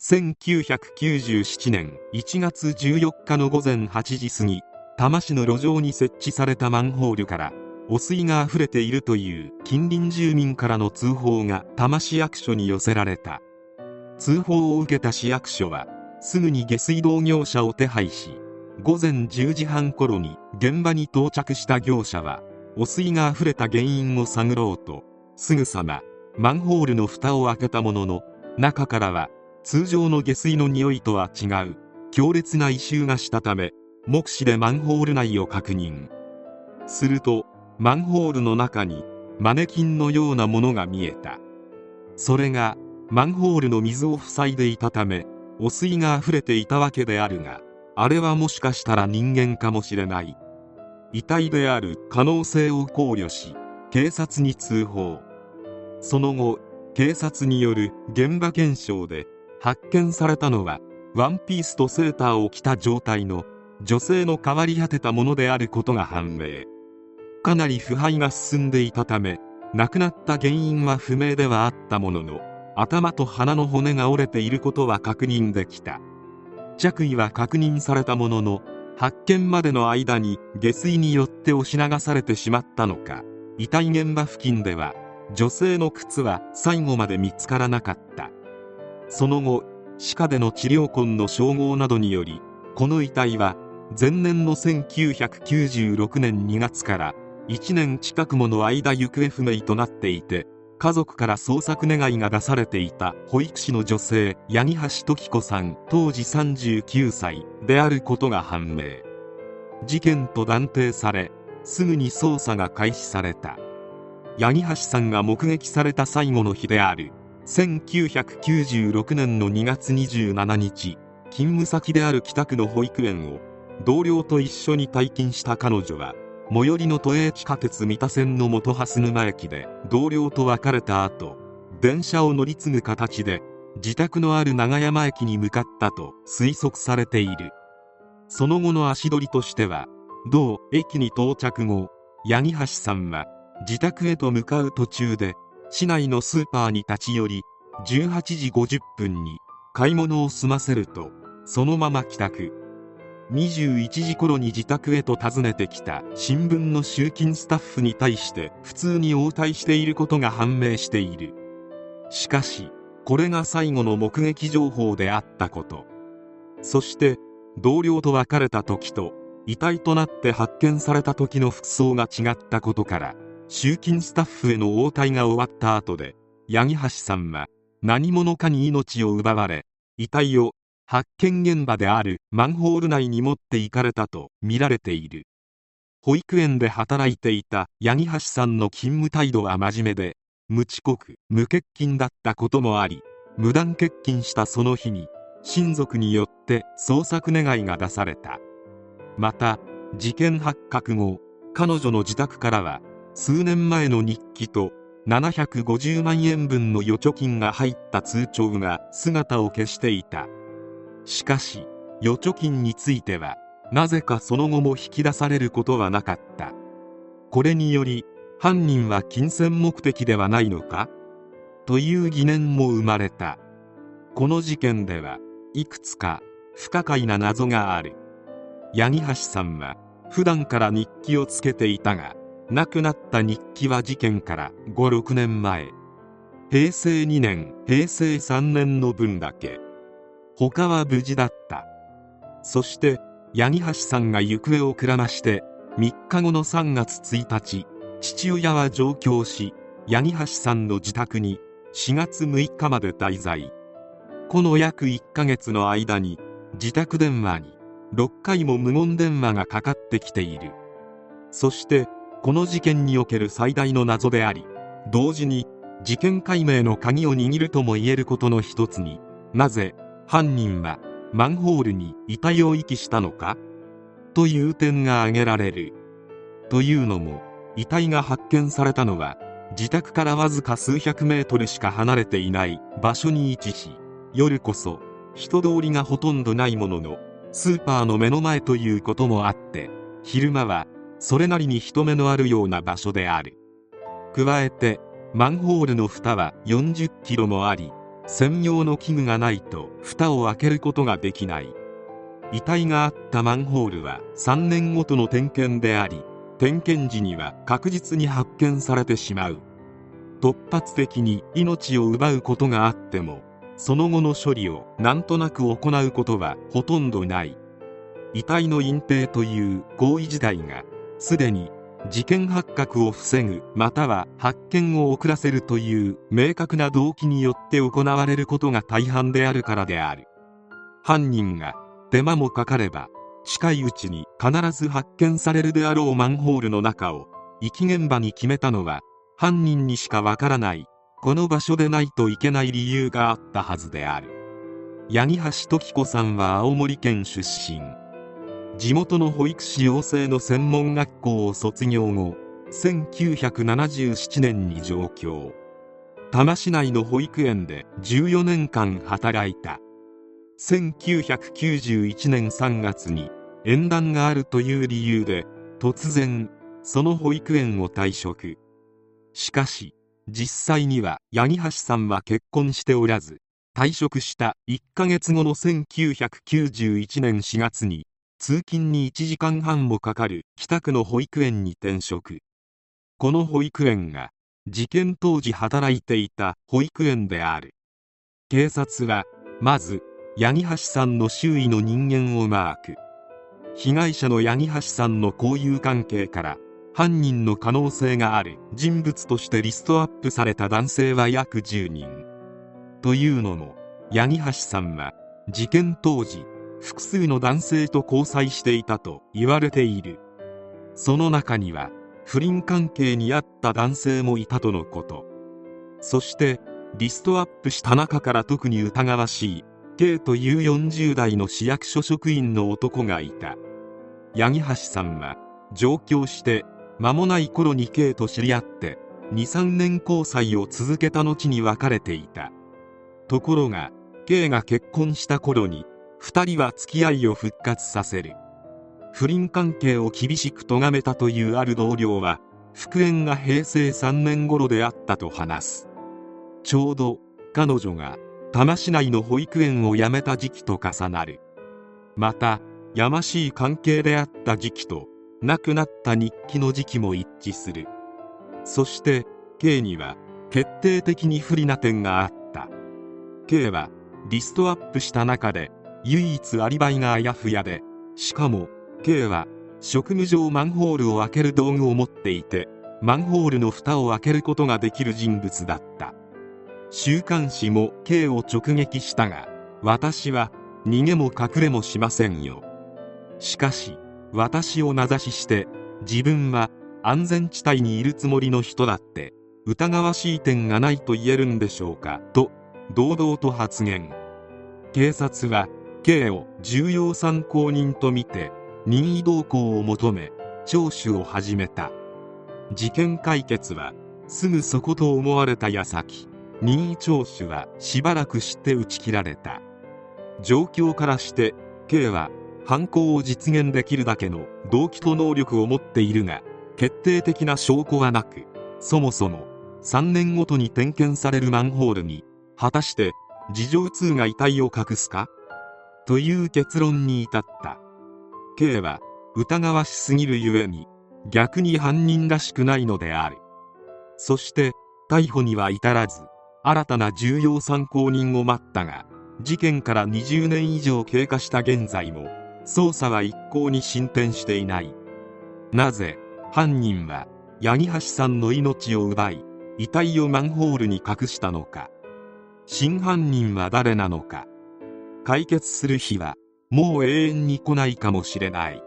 1997年1月14日の午前8時過ぎ多摩市の路上に設置されたマンホールから汚水が溢れているという近隣住民からの通報が多摩市役所に寄せられた。通報を受けた市役所はすぐに下水道業者を手配し午前10時半頃に現場に到着した業者は汚水が溢れた原因を探ろうとすぐさまマンホールの蓋を開けたものの中からは通常の下水の匂いとは違う。強烈な異臭がしたため目視でマンホール内を確認。するとマンホールの中にマネキンのようなものが見えた。それがマンホールの水を塞いでいたため汚水が溢れていたわけであるがあれはもしかしたら人間かもしれない。遺体である可能性を考慮し警察に通報。その後警察による現場検証で発見されたのはワンピースとセーターを着た状態の女性の変わり果てたものであることが判明。かなり腐敗が進んでいたため亡くなった原因は不明ではあったものの頭と鼻の骨が折れていることは確認できた。着衣は確認されたものの発見までの間に下水によって押し流されてしまったのか遺体現場付近では女性の靴は最後まで見つからなかった。その後歯科での治療痕の照合などによりこの遺体は前年の1996年2月から1年近くもの間行方不明となっていて家族から捜索願いが出されていた保育士の女性八木橋時子さん当時39歳であることが判明。事件と断定されすぐに捜査が開始された。八木橋さんが目撃された最後の日である。1996年の2月27日勤務先である北区の保育園を同僚と一緒に退勤した彼女は最寄りの都営地下鉄三田線の元蓮沼駅で同僚と別れた後電車を乗り継ぐ形で自宅のある長山駅に向かったと推測されている。その後の足取りとしては同駅に到着後八木橋さんは自宅へと向かう途中で市内のスーパーに立ち寄り18時50分に買い物を済ませるとそのまま帰宅。21時頃に自宅へと訪ねてきた新聞の集金スタッフに対して普通に応対していることが判明している。しかしこれが最後の目撃情報であったこと。そして同僚と別れた時と遺体となって発見された時の服装が違ったことから集金スタッフへの応対が終わった後で八木橋さんは何者かに命を奪われ遺体を発見現場であるマンホール内に持っていかれたとみられている。保育園で働いていた八木橋さんの勤務態度は真面目で無遅刻無欠勤だったこともあり無断欠勤したその日に親族によって捜索願いが出された。また事件発覚後彼女の自宅からは数年前の日記と750万円分の預貯金が入った通帳が姿を消していた。しかし預貯金についてはなぜかその後も引き出されることはなかった。これにより犯人は金銭目的ではないのか？という疑念も生まれた。この事件ではいくつか不可解な謎がある。八木橋さんは普段から日記をつけていたが亡くなった日記は事件から56年前。平成2年平成3年の分だけ。他は無事だった。そして八木橋さんが行方をくらまして3日後の3月1日父親は上京し八木橋さんの自宅に4月6日まで滞在。この約1ヶ月の間に自宅電話に6回も無言電話がかかってきている。そしてこの事件における最大の謎であり同時に事件解明の鍵を握るともいえることの一つになぜ犯人はマンホールに遺体を遺棄したのかという点が挙げられる。というのも遺体が発見されたのは自宅からわずか数百メートルしか離れていない場所に位置し夜こそ人通りがほとんどないもののスーパーの目の前ということもあって昼間はそれなりに人目のあるような場所である。加えてマンホールの蓋は40キロもあり専用の器具がないと蓋を開けることができない。遺体があったマンホールは3年ごとの点検であり点検時には確実に発見されてしまう。突発的に命を奪うことがあってもその後の処理をなんとなく行うことはほとんどない。遺体の隠蔽という行為自体がすでに事件発覚を防ぐまたは発見を遅らせるという明確な動機によって行われることが大半であるからである。犯人が手間もかかれば近いうちに必ず発見されるであろうマンホールの中を遺棄現場に決めたのは犯人にしかわからないこの場所でないといけない理由があったはずである。八木橋時子さんは青森県出身。地元の保育士養成の専門学校を卒業後1977年に上京。多摩市内の保育園で14年間働いた。1991年3月に縁談があるという理由で突然その保育園を退職。しかし実際には八木橋さんは結婚しておらず退職した1ヶ月後の1991年4月に通勤に1時間半もかかる北区の保育園に転職。この保育園が事件当時働いていた保育園である。警察はまず八木橋さんの周囲の人間をマーク。被害者の八木橋さんの交友関係から犯人の可能性がある。人物としてリストアップされた男性は約10人。というのも八木橋さんは事件当時複数の男性と交際していたと言われている。その中には不倫関係にあった男性もいたとのこと。そしてリストアップした中から特に疑わしい K という40代の市役所職員の男がいた。八木橋さんは上京して間もない頃に K と知り合って23年交際を続けた後に別れていた。ところが K が結婚した頃に2人は付き合いを復活させる。不倫関係を厳しく咎めたというある同僚は復縁が平成3年頃であったと話す。ちょうど彼女が多摩市内の保育園を辞めた時期と重なる。またやましい関係であった時期と亡くなった日記の時期も一致する。そして K には決定的に不利な点があった。K はリストアップした中で唯一アリバイがあやふやでしかも K は職務上マンホールを開ける道具を持っていてマンホールの蓋を開けることができる人物だった。週刊誌も K を直撃したが私は逃げも隠れもしませんよ。しかし私を名指しして自分は安全地帯にいるつもりの人だって疑わしい点がないと言えるんでしょうかと堂々と発言。警察は K を重要参考人とみて任意同行を求め聴取を始めた。事件解決はすぐそこと思われた矢先任意聴取はしばらくして打ち切られた。状況からして K は犯行を実現できるだけの動機と能力を持っているが決定的な証拠はなくそもそも3年ごとに点検されるマンホールに果たして事情通が遺体を隠すか？という結論に至った。K は疑わしすぎるゆえに逆に犯人らしくないのである。そして逮捕には至らず新たな重要参考人を待ったが事件から20年以上経過した現在も捜査は一向に進展していない。なぜ犯人は八木橋さんの命を奪い遺体をマンホールに隠したのか。真犯人は誰なのか。解決する日はもう永遠に来ないかもしれない。